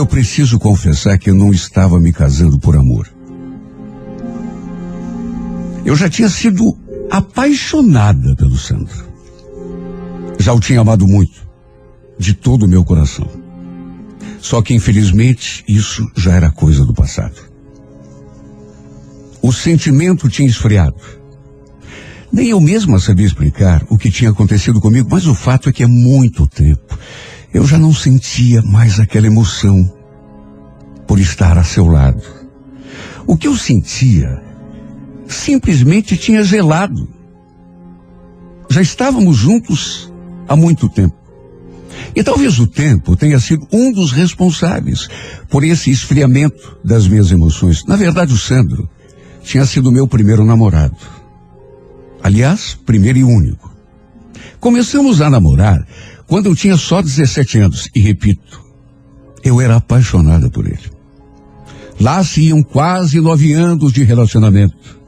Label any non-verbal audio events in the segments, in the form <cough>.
eu preciso confessar que eu não estava me casando por amor. Eu já tinha sido apaixonada pelo Sandro. Já o tinha amado muito, de todo o meu coração. Só que, infelizmente, isso já era coisa do passado. O sentimento tinha esfriado. Nem eu mesma sabia explicar o que tinha acontecido comigo, mas o fato é que há muito tempo eu já não sentia mais aquela emoção por estar a seu lado. O que eu sentia simplesmente tinha gelado. Já estávamos juntos há muito tempo. E talvez o tempo tenha sido um dos responsáveis por esse esfriamento das minhas emoções. Na verdade, o Sandro tinha sido meu primeiro namorado. Aliás, primeiro e único. Começamos a namorar quando eu tinha só 17 anos. E repito, eu era apaixonada por ele. Lá se iam quase nove anos de relacionamento.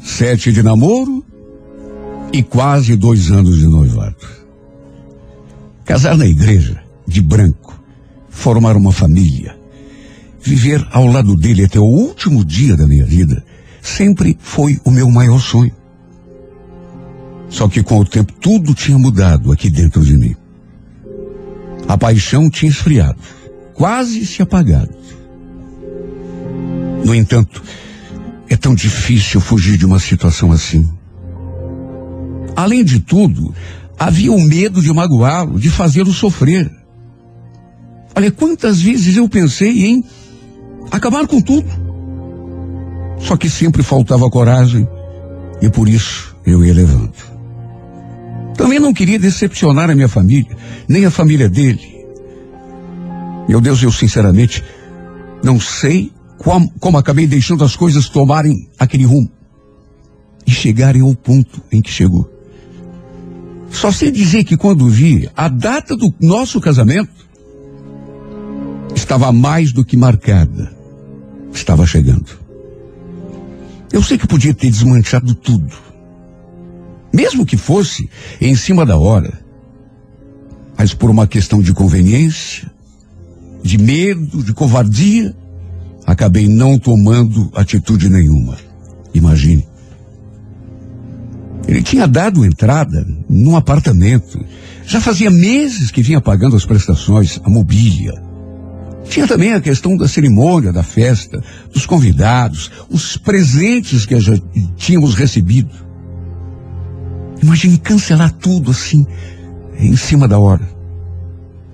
Sete de namoro e quase dois anos de noivado. Casar na igreja, de branco, formar uma família, viver ao lado dele até o último dia da minha vida, sempre foi o meu maior sonho. Só que com o tempo tudo tinha mudado aqui dentro de mim. A paixão tinha esfriado, quase se apagado. No entanto, é tão difícil fugir de uma situação assim. Além de tudo, havia o medo de magoá-lo, de fazê-lo sofrer. Olha, quantas vezes eu pensei em acabar com tudo. Só que sempre faltava coragem e por isso eu ia levando. Também não queria decepcionar a minha família, nem a família dele. Meu Deus, eu sinceramente não sei como, como acabei deixando as coisas tomarem aquele rumo e chegarem ao ponto em que chegou. Só sei dizer que quando vi a data do nosso casamento, estava mais do que marcada. Estava chegando. Eu sei que podia ter desmanchado tudo. Mesmo que fosse em cima da hora. Mas por uma questão de conveniência, de medo, de covardia, acabei não tomando atitude nenhuma. Imagine. Ele tinha dado entrada num apartamento. Já fazia meses que vinha pagando as prestações, a mobília. Tinha também a questão da cerimônia, da festa, dos convidados, os presentes que já tínhamos recebido. Imagine cancelar tudo assim, em cima da hora.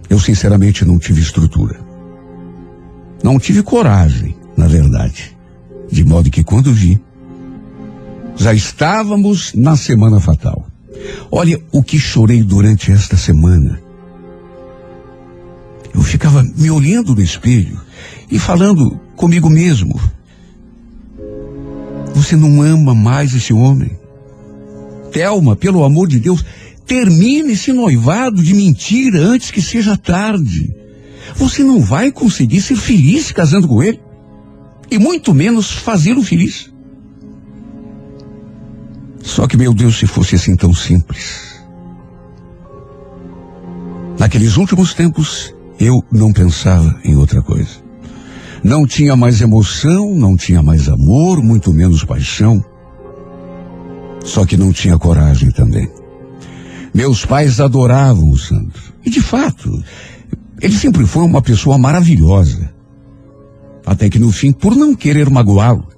Eu sinceramente não tive estrutura. Não tive coragem, na verdade. De modo que quando vi, já estávamos na semana fatal. Olha o que chorei durante esta semana. Eu ficava me olhando no espelho e falando comigo mesmo: Você não ama mais esse homem? Thelma, pelo amor de Deus, termine esse noivado de mentira antes que seja tarde. Você não vai conseguir ser feliz casando com ele. E muito menos fazê-lo feliz. Só que, meu Deus, se fosse assim tão simples. Naqueles últimos tempos, eu não pensava em outra coisa. Não tinha mais emoção, não tinha mais amor, muito menos paixão. Só que não tinha coragem também. Meus pais adoravam o Sandro. E de fato, ele sempre foi uma pessoa maravilhosa. Até que no fim, por não querer magoá-lo,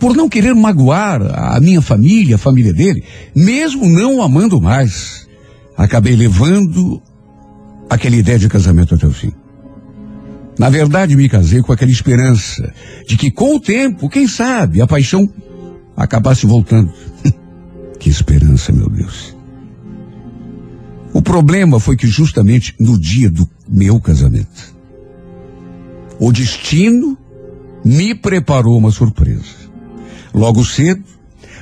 por não querer magoar a minha família, a família dele, mesmo não amando mais, acabei levando aquela ideia de casamento até o fim. Na verdade, me casei com aquela esperança de que com o tempo, quem sabe, a paixão acabasse voltando. <laughs> que esperança, meu Deus. O problema foi que justamente no dia do meu casamento, o destino me preparou uma surpresa. Logo cedo,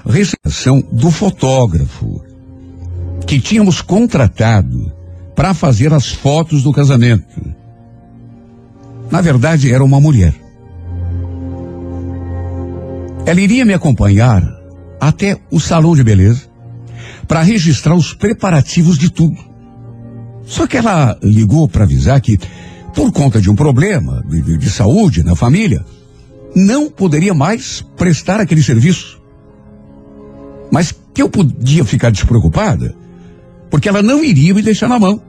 recepção do fotógrafo que tínhamos contratado para fazer as fotos do casamento. Na verdade, era uma mulher. Ela iria me acompanhar até o salão de beleza para registrar os preparativos de tudo. Só que ela ligou para avisar que por conta de um problema de, de, de saúde na família, não poderia mais prestar aquele serviço. Mas que eu podia ficar despreocupada, porque ela não iria me deixar na mão.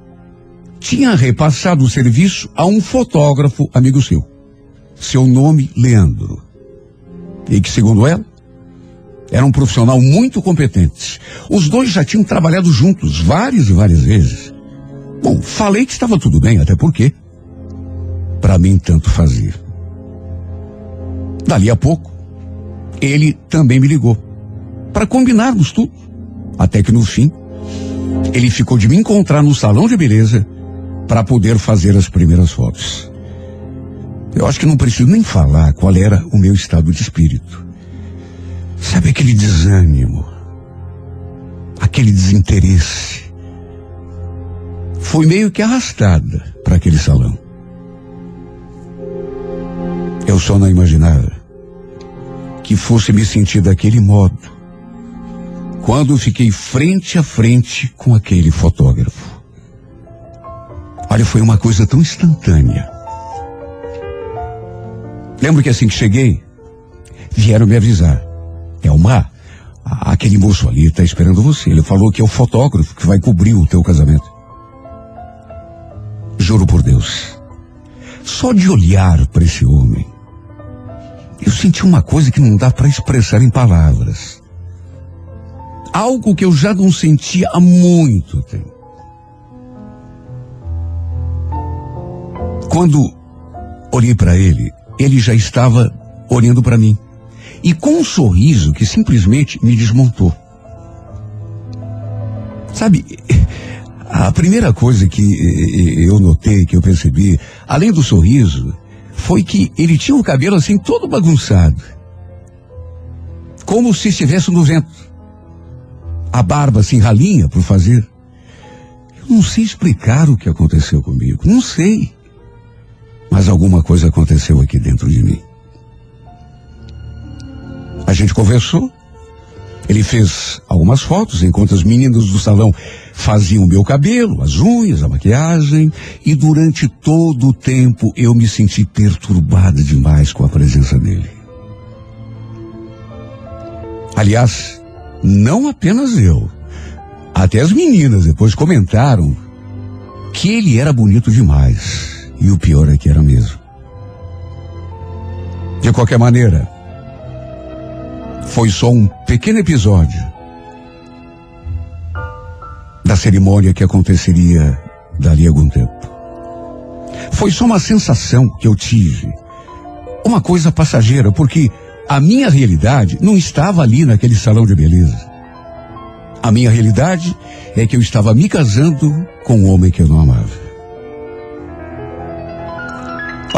Tinha repassado o serviço a um fotógrafo amigo seu. Seu nome, Leandro. E que, segundo ela, era um profissional muito competente. Os dois já tinham trabalhado juntos várias e várias vezes. Bom, falei que estava tudo bem, até porque, para mim, tanto fazia. Dali a pouco, ele também me ligou para combinarmos tudo. Até que no fim, ele ficou de me encontrar no salão de beleza para poder fazer as primeiras fotos. Eu acho que não preciso nem falar qual era o meu estado de espírito. Sabe aquele desânimo, aquele desinteresse. Foi meio que arrastada para aquele salão. Eu só não imaginava que fosse me sentir daquele modo quando fiquei frente a frente com aquele fotógrafo. Olha, foi uma coisa tão instantânea. Lembro que assim que cheguei, vieram me avisar. Elmar, aquele moço ali está esperando você. Ele falou que é o fotógrafo que vai cobrir o teu casamento. Juro por Deus. Só de olhar para esse homem, eu senti uma coisa que não dá para expressar em palavras. Algo que eu já não sentia há muito tempo. Quando olhei para ele, ele já estava olhando para mim e com um sorriso que simplesmente me desmontou. Sabe, a primeira coisa que eu notei, que eu percebi, além do sorriso, foi que ele tinha o cabelo assim todo bagunçado. Como se estivesse no vento. A barba assim ralinha por fazer. Eu não sei explicar o que aconteceu comigo, não sei. Mas alguma coisa aconteceu aqui dentro de mim. A gente conversou. Ele fez algumas fotos enquanto as meninas do salão faziam o meu cabelo, as unhas, a maquiagem, e durante todo o tempo eu me senti perturbada demais com a presença dele. Aliás, não apenas eu. Até as meninas depois comentaram que ele era bonito demais. E o pior é que era mesmo. De qualquer maneira, foi só um pequeno episódio da cerimônia que aconteceria dali a algum tempo. Foi só uma sensação que eu tive, uma coisa passageira, porque a minha realidade não estava ali naquele salão de beleza. A minha realidade é que eu estava me casando com um homem que eu não amava.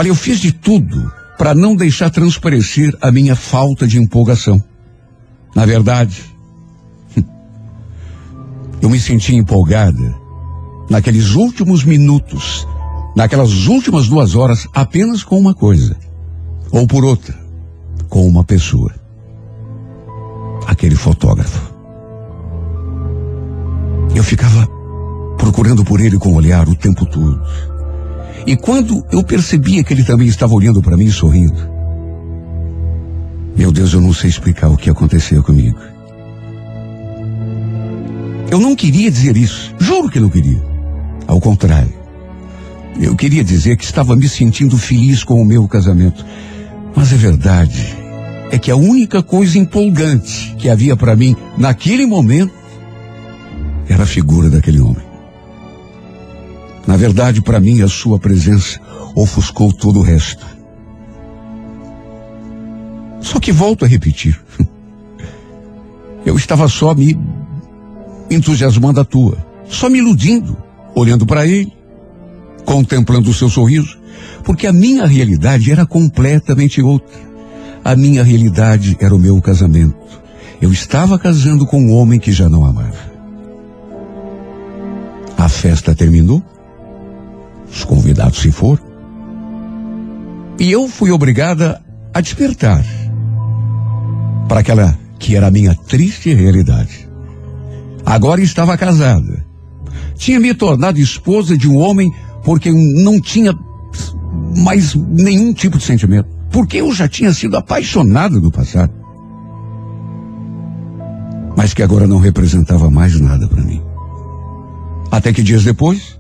Olha, eu fiz de tudo para não deixar transparecer a minha falta de empolgação. Na verdade, <laughs> eu me senti empolgada naqueles últimos minutos, naquelas últimas duas horas, apenas com uma coisa, ou por outra, com uma pessoa. Aquele fotógrafo. Eu ficava procurando por ele com o olhar o tempo todo. E quando eu percebia que ele também estava olhando para mim sorrindo, meu Deus, eu não sei explicar o que aconteceu comigo. Eu não queria dizer isso, juro que não queria. Ao contrário, eu queria dizer que estava me sentindo feliz com o meu casamento. Mas a verdade é que a única coisa empolgante que havia para mim naquele momento era a figura daquele homem. Na verdade, para mim, a sua presença ofuscou todo o resto. Só que volto a repetir. <laughs> Eu estava só me entusiasmando à toa, só me iludindo, olhando para ele, contemplando o seu sorriso, porque a minha realidade era completamente outra. A minha realidade era o meu casamento. Eu estava casando com um homem que já não amava. A festa terminou, os convidados se foram, e eu fui obrigada a despertar para aquela que era a minha triste realidade. Agora estava casada. Tinha me tornado esposa de um homem porque não tinha mais nenhum tipo de sentimento. Porque eu já tinha sido apaixonado no passado. Mas que agora não representava mais nada para mim. Até que dias depois,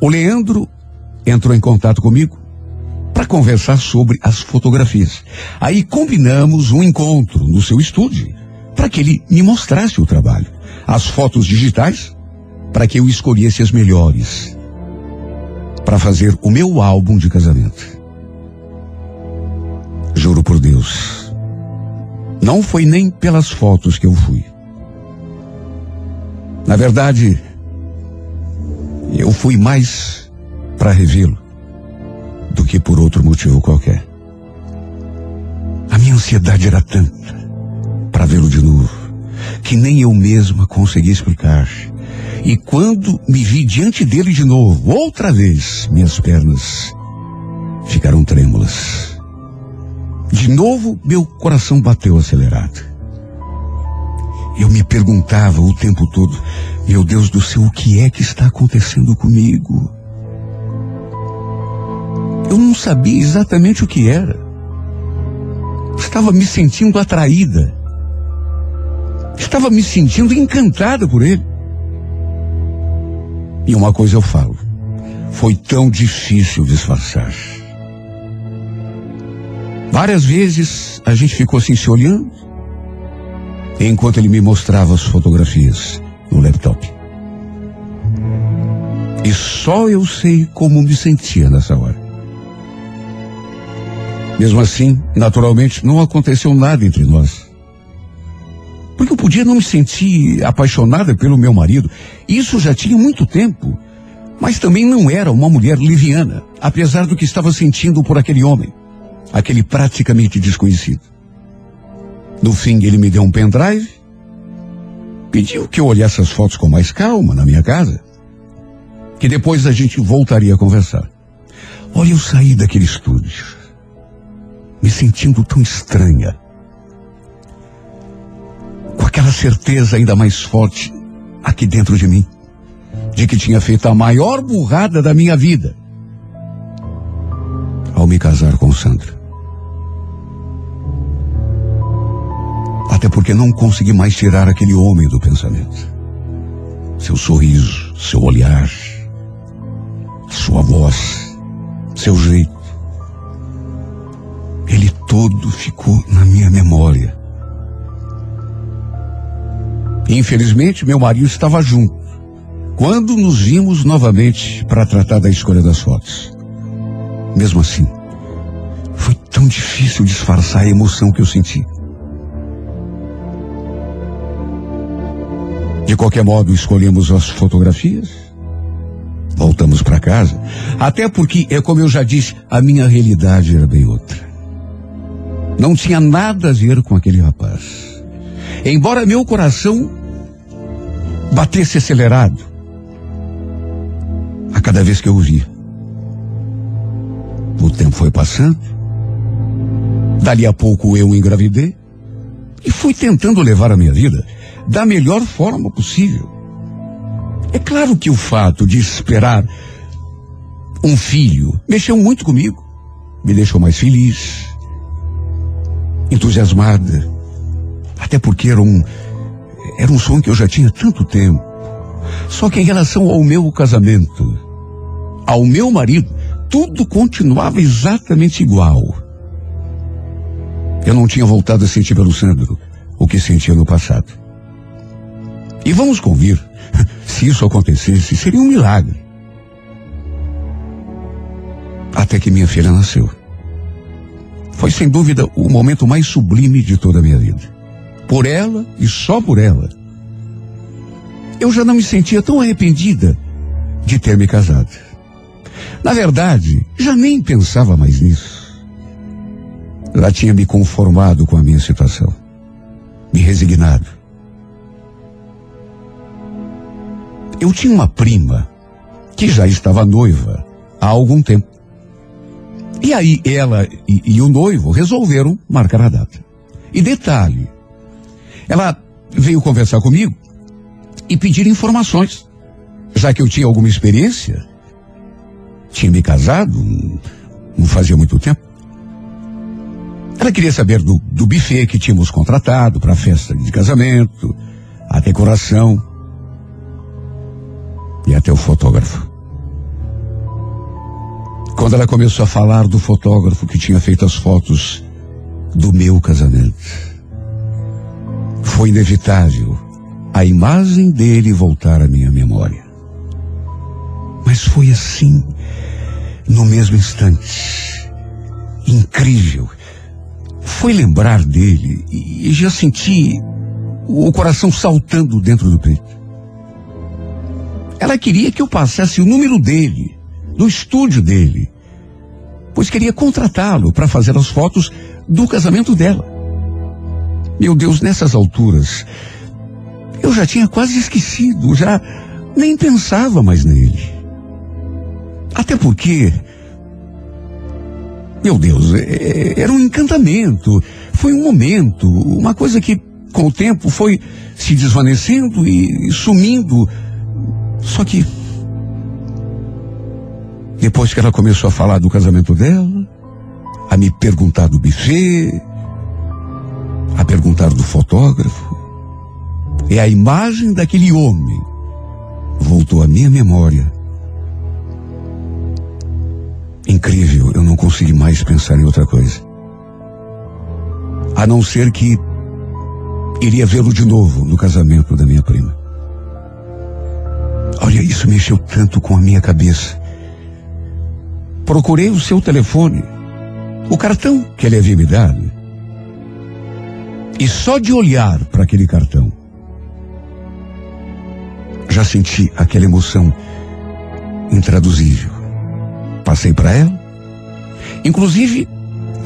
o Leandro entrou em contato comigo para conversar sobre as fotografias. Aí combinamos um encontro no seu estúdio para que ele me mostrasse o trabalho. As fotos digitais para que eu escolhesse as melhores para fazer o meu álbum de casamento. Juro por Deus, não foi nem pelas fotos que eu fui. Na verdade, eu fui mais para revê-lo do que por outro motivo qualquer. A minha ansiedade era tanta para vê-lo de novo que nem eu mesma consegui explicar. E quando me vi diante dele de novo, outra vez, minhas pernas ficaram trêmulas. De novo, meu coração bateu acelerado. Eu me perguntava o tempo todo, meu Deus do céu, o que é que está acontecendo comigo? Eu não sabia exatamente o que era. Estava me sentindo atraída. Estava me sentindo encantada por ele. E uma coisa eu falo, foi tão difícil disfarçar. Várias vezes a gente ficou assim se olhando, enquanto ele me mostrava as fotografias no laptop. E só eu sei como me sentia nessa hora. Mesmo assim, naturalmente, não aconteceu nada entre nós. Porque eu podia não me sentir apaixonada pelo meu marido. Isso já tinha muito tempo. Mas também não era uma mulher liviana, apesar do que estava sentindo por aquele homem. Aquele praticamente desconhecido. No fim, ele me deu um pendrive. Pediu que eu olhasse as fotos com mais calma na minha casa. Que depois a gente voltaria a conversar. Olha, eu saí daquele estúdio me sentindo tão estranha. Com aquela certeza ainda mais forte aqui dentro de mim, de que tinha feito a maior burrada da minha vida ao me casar com Sandra. Até porque não consegui mais tirar aquele homem do pensamento. Seu sorriso, seu olhar, sua voz, seu jeito. Ele todo ficou na minha memória. Infelizmente, meu marido estava junto. Quando nos vimos novamente para tratar da escolha das fotos. Mesmo assim, foi tão difícil disfarçar a emoção que eu senti. De qualquer modo, escolhemos as fotografias. Voltamos para casa. Até porque, é como eu já disse, a minha realidade era bem outra. Não tinha nada a ver com aquele rapaz. Embora meu coração batesse acelerado a cada vez que eu o via. O tempo foi passando. Dali a pouco eu engravidei e fui tentando levar a minha vida da melhor forma possível. É claro que o fato de esperar um filho mexeu muito comigo, me deixou mais feliz, entusiasmada. Até porque era um, era um sonho que eu já tinha tanto tempo. Só que em relação ao meu casamento, ao meu marido, tudo continuava exatamente igual. Eu não tinha voltado a sentir pelo Sandro o que sentia no passado. E vamos convir, <laughs> se isso acontecesse, seria um milagre. Até que minha filha nasceu. Foi sem dúvida o momento mais sublime de toda a minha vida. Por ela e só por ela. Eu já não me sentia tão arrependida de ter me casado. Na verdade, já nem pensava mais nisso. Já tinha me conformado com a minha situação. Me resignado. Eu tinha uma prima que já estava noiva há algum tempo. E aí ela e, e o noivo resolveram marcar a data. E detalhe, ela veio conversar comigo e pedir informações. Já que eu tinha alguma experiência tinha me casado, não fazia muito tempo. Ela queria saber do, do buffet que tínhamos contratado para a festa de casamento, a decoração e até o fotógrafo. Quando ela começou a falar do fotógrafo que tinha feito as fotos do meu casamento, foi inevitável a imagem dele voltar à minha memória. Mas foi assim, no mesmo instante. Incrível. Foi lembrar dele e já senti o coração saltando dentro do peito. Ela queria que eu passasse o número dele, do estúdio dele, pois queria contratá-lo para fazer as fotos do casamento dela. Meu Deus, nessas alturas, eu já tinha quase esquecido, já nem pensava mais nele. Até porque, meu Deus, é, é, era um encantamento, foi um momento, uma coisa que com o tempo foi se desvanecendo e sumindo só que depois que ela começou a falar do casamento dela, a me perguntar do buffet, a perguntar do fotógrafo, e a imagem daquele homem voltou à minha memória. Incrível, eu não consegui mais pensar em outra coisa. A não ser que iria vê-lo de novo no casamento da minha prima. Olha, isso mexeu tanto com a minha cabeça. Procurei o seu telefone, o cartão que ele havia me dado. E só de olhar para aquele cartão, já senti aquela emoção intraduzível. Passei para ela. Inclusive,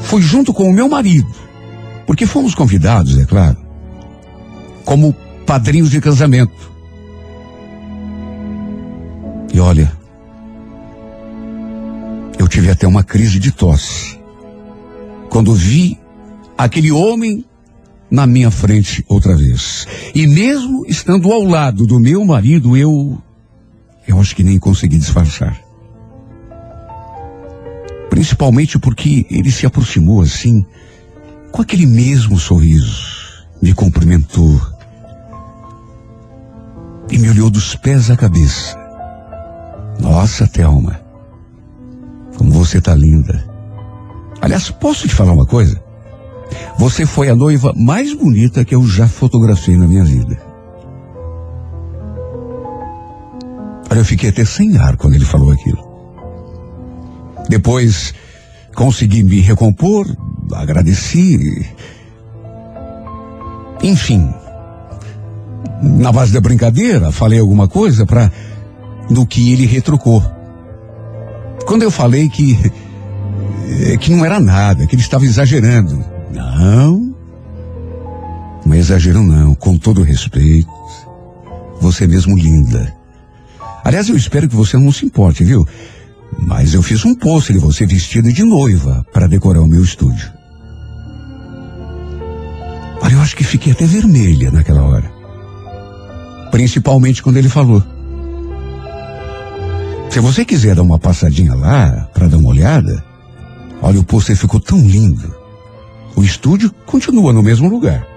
fui junto com o meu marido, porque fomos convidados, é claro, como padrinhos de casamento. E olha, eu tive até uma crise de tosse. Quando vi aquele homem na minha frente outra vez. E mesmo estando ao lado do meu marido, eu. Eu acho que nem consegui disfarçar. Principalmente porque ele se aproximou assim, com aquele mesmo sorriso, me cumprimentou e me olhou dos pés à cabeça. Nossa, Thelma, como você tá linda. Aliás, posso te falar uma coisa? Você foi a noiva mais bonita que eu já fotografei na minha vida. Olha, eu fiquei até sem ar quando ele falou aquilo. Depois consegui me recompor, agradeci. Enfim, na base da brincadeira, falei alguma coisa para no que ele retrucou. Quando eu falei que eh, que não era nada, que ele estava exagerando. Não, não é exagero não, com todo respeito. Você é mesmo linda. Aliás, eu espero que você não se importe, viu? Mas eu fiz um post de você vestida de noiva para decorar o meu estúdio. Olha, eu acho que fiquei até vermelha naquela hora. Principalmente quando ele falou. Se você quiser dar uma passadinha lá para dar uma olhada, olha, o pôster ficou tão lindo. O estúdio continua no mesmo lugar.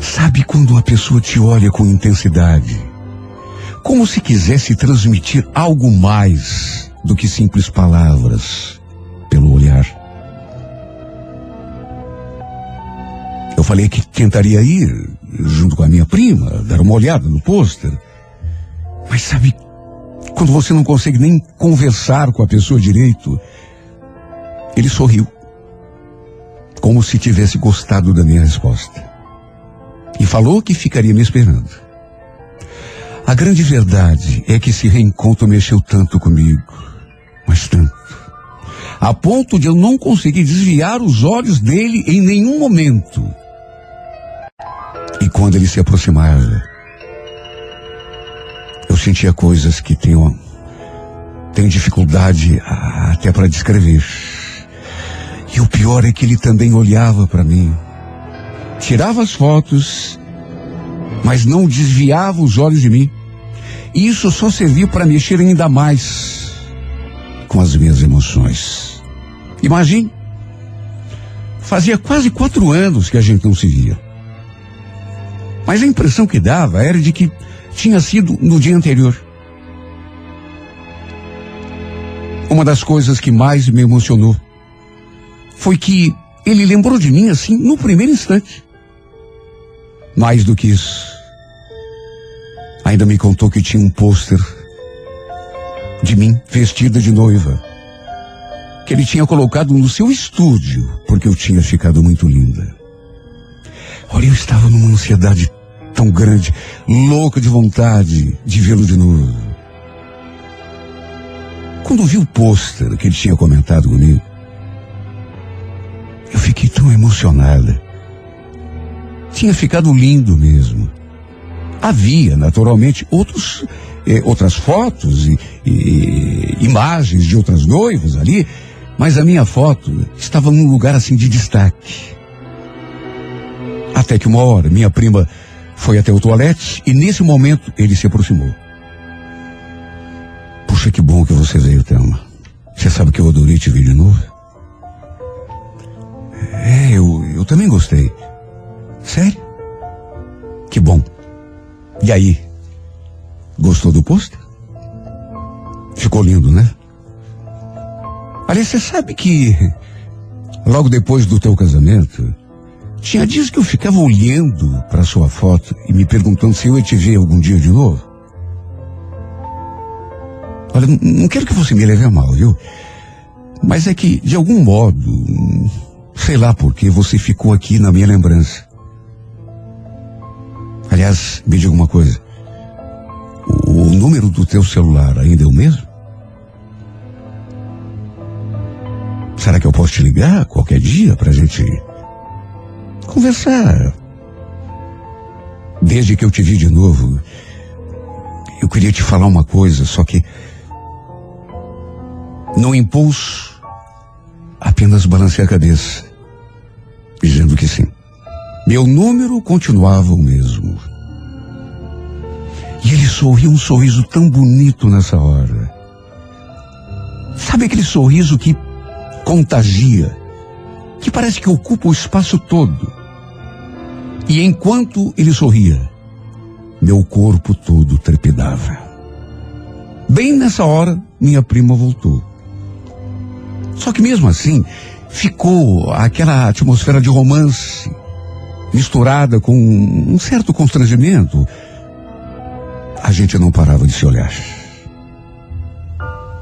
Sabe quando a pessoa te olha com intensidade? Como se quisesse transmitir algo mais do que simples palavras pelo olhar. Eu falei que tentaria ir junto com a minha prima, dar uma olhada no pôster. Mas sabe, quando você não consegue nem conversar com a pessoa direito, ele sorriu, como se tivesse gostado da minha resposta. E falou que ficaria me esperando. A grande verdade é que esse reencontro mexeu tanto comigo, mas tanto, a ponto de eu não conseguir desviar os olhos dele em nenhum momento. E quando ele se aproximava, sentia coisas que tenho, tenho dificuldade até para descrever. E o pior é que ele também olhava para mim. Tirava as fotos, mas não desviava os olhos de mim. E isso só serviu para mexer ainda mais com as minhas emoções. Imagine, fazia quase quatro anos que a gente não se via. Mas a impressão que dava era de que tinha sido no dia anterior. Uma das coisas que mais me emocionou foi que ele lembrou de mim assim no primeiro instante. Mais do que isso, ainda me contou que tinha um pôster de mim vestida de noiva, que ele tinha colocado no seu estúdio porque eu tinha ficado muito linda. Olha, eu estava numa ansiedade tão grande, louca de vontade de vê-lo de novo. Quando vi o pôster que ele tinha comentado comigo, eu fiquei tão emocionada. Tinha ficado lindo mesmo. Havia, naturalmente, outros, eh, outras fotos e, e imagens de outras noivas ali, mas a minha foto estava num lugar assim de destaque. Até que uma hora, minha prima foi até o toalete e nesse momento ele se aproximou. Puxa, que bom que você veio, Thelma. Você sabe que eu adorei te ver de novo? É, eu, eu também gostei. Sério? Que bom. E aí? Gostou do pôster? Ficou lindo, né? Aliás, você sabe que logo depois do teu casamento, tinha dias que eu ficava olhando para sua foto e me perguntando se eu ia te ver algum dia de novo. Olha, não quero que você me leve a mal, viu? Mas é que, de algum modo, sei lá por que você ficou aqui na minha lembrança. Aliás, me diga uma coisa. O, o número do teu celular ainda é o mesmo? Será que eu posso te ligar qualquer dia pra gente conversar? Desde que eu te vi de novo, eu queria te falar uma coisa, só que no impulso, apenas balancei a cabeça, dizendo que sim. Meu número continuava o mesmo. E ele sorriu um sorriso tão bonito nessa hora. Sabe aquele sorriso que contagia, que parece que ocupa o espaço todo. E enquanto ele sorria, meu corpo todo trepidava. Bem nessa hora, minha prima voltou. Só que mesmo assim, ficou aquela atmosfera de romance, misturada com um certo constrangimento. A gente não parava de se olhar.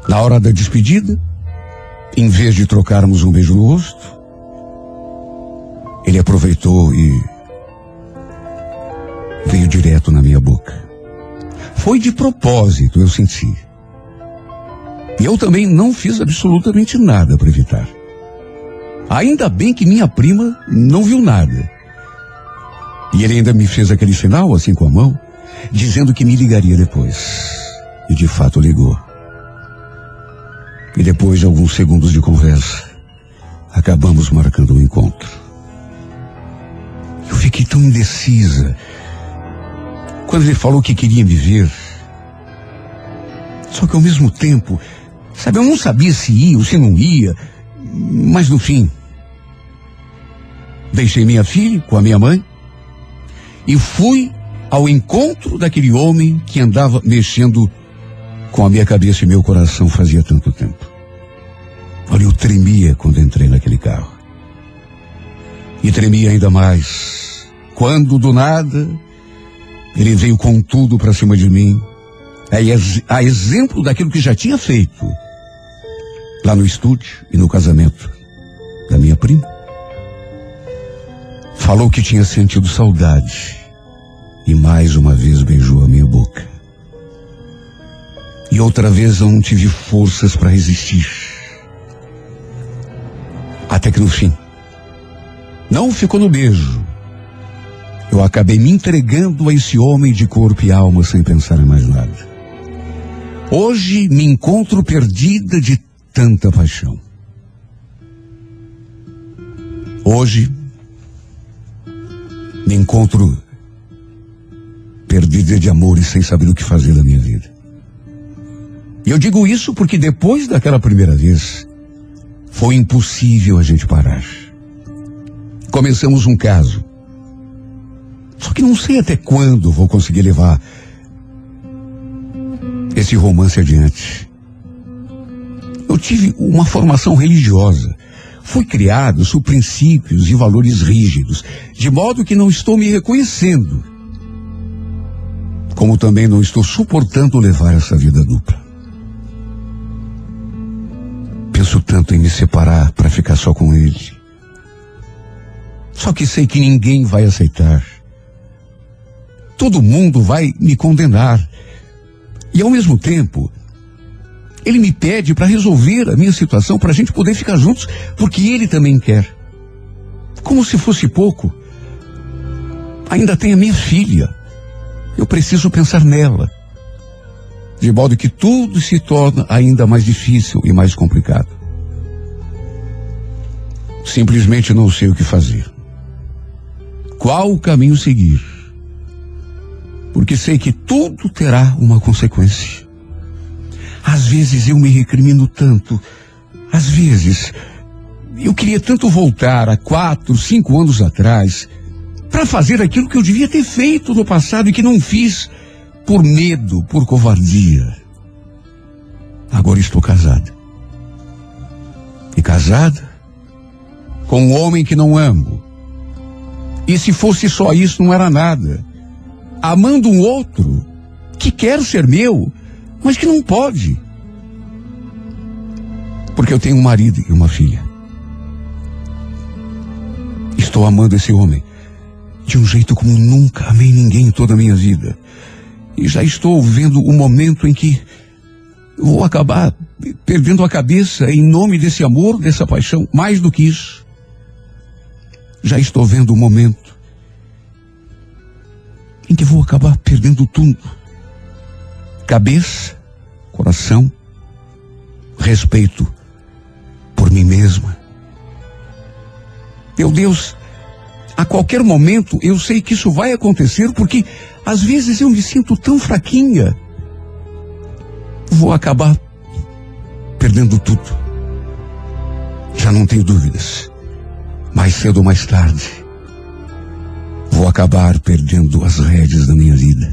Na hora da despedida, em vez de trocarmos um beijo no rosto, ele aproveitou e veio direto na minha boca. Foi de propósito, eu senti. E eu também não fiz absolutamente nada para evitar. Ainda bem que minha prima não viu nada. E ele ainda me fez aquele sinal, assim com a mão, dizendo que me ligaria depois. E de fato ligou. E depois de alguns segundos de conversa, acabamos marcando o um encontro. Tão indecisa quando ele falou que queria me ver. Só que ao mesmo tempo, sabe, eu não sabia se ia ou se não ia, mas no fim, deixei minha filha com a minha mãe e fui ao encontro daquele homem que andava mexendo com a minha cabeça e meu coração fazia tanto tempo. Olha, eu tremia quando entrei naquele carro. E tremia ainda mais quando do nada ele veio com tudo para cima de mim, a exemplo daquilo que já tinha feito lá no estúdio e no casamento da minha prima. Falou que tinha sentido saudade e mais uma vez beijou a minha boca. E outra vez eu não tive forças para resistir. Até que no fim, não ficou no beijo. Eu acabei me entregando a esse homem de corpo e alma sem pensar em mais nada. Hoje me encontro perdida de tanta paixão. Hoje me encontro perdida de amor e sem saber o que fazer da minha vida. E eu digo isso porque depois daquela primeira vez, foi impossível a gente parar. Começamos um caso. Só que não sei até quando vou conseguir levar esse romance adiante. Eu tive uma formação religiosa. Fui criado sob princípios e valores rígidos, de modo que não estou me reconhecendo. Como também não estou suportando levar essa vida dupla. Penso tanto em me separar para ficar só com ele. Só que sei que ninguém vai aceitar. Todo mundo vai me condenar. E ao mesmo tempo, ele me pede para resolver a minha situação, para a gente poder ficar juntos, porque ele também quer. Como se fosse pouco. Ainda tem a minha filha. Eu preciso pensar nela. De modo que tudo se torna ainda mais difícil e mais complicado. Simplesmente não sei o que fazer. Qual o caminho seguir? Porque sei que tudo terá uma consequência. Às vezes eu me recrimino tanto. Às vezes eu queria tanto voltar a quatro, cinco anos atrás para fazer aquilo que eu devia ter feito no passado e que não fiz por medo, por covardia. Agora estou casada. E casada com um homem que não amo. E se fosse só isso, não era nada. Amando um outro que quer ser meu, mas que não pode. Porque eu tenho um marido e uma filha. Estou amando esse homem de um jeito como nunca amei ninguém em toda a minha vida. E já estou vendo o momento em que vou acabar perdendo a cabeça em nome desse amor, dessa paixão. Mais do que isso, já estou vendo o momento em que vou acabar perdendo tudo cabeça, coração, respeito por mim mesma. Meu Deus, a qualquer momento eu sei que isso vai acontecer porque às vezes eu me sinto tão fraquinha. Vou acabar perdendo tudo. Já não tenho dúvidas. Mais cedo ou mais tarde, vou acabar perdendo as rédeas da minha vida.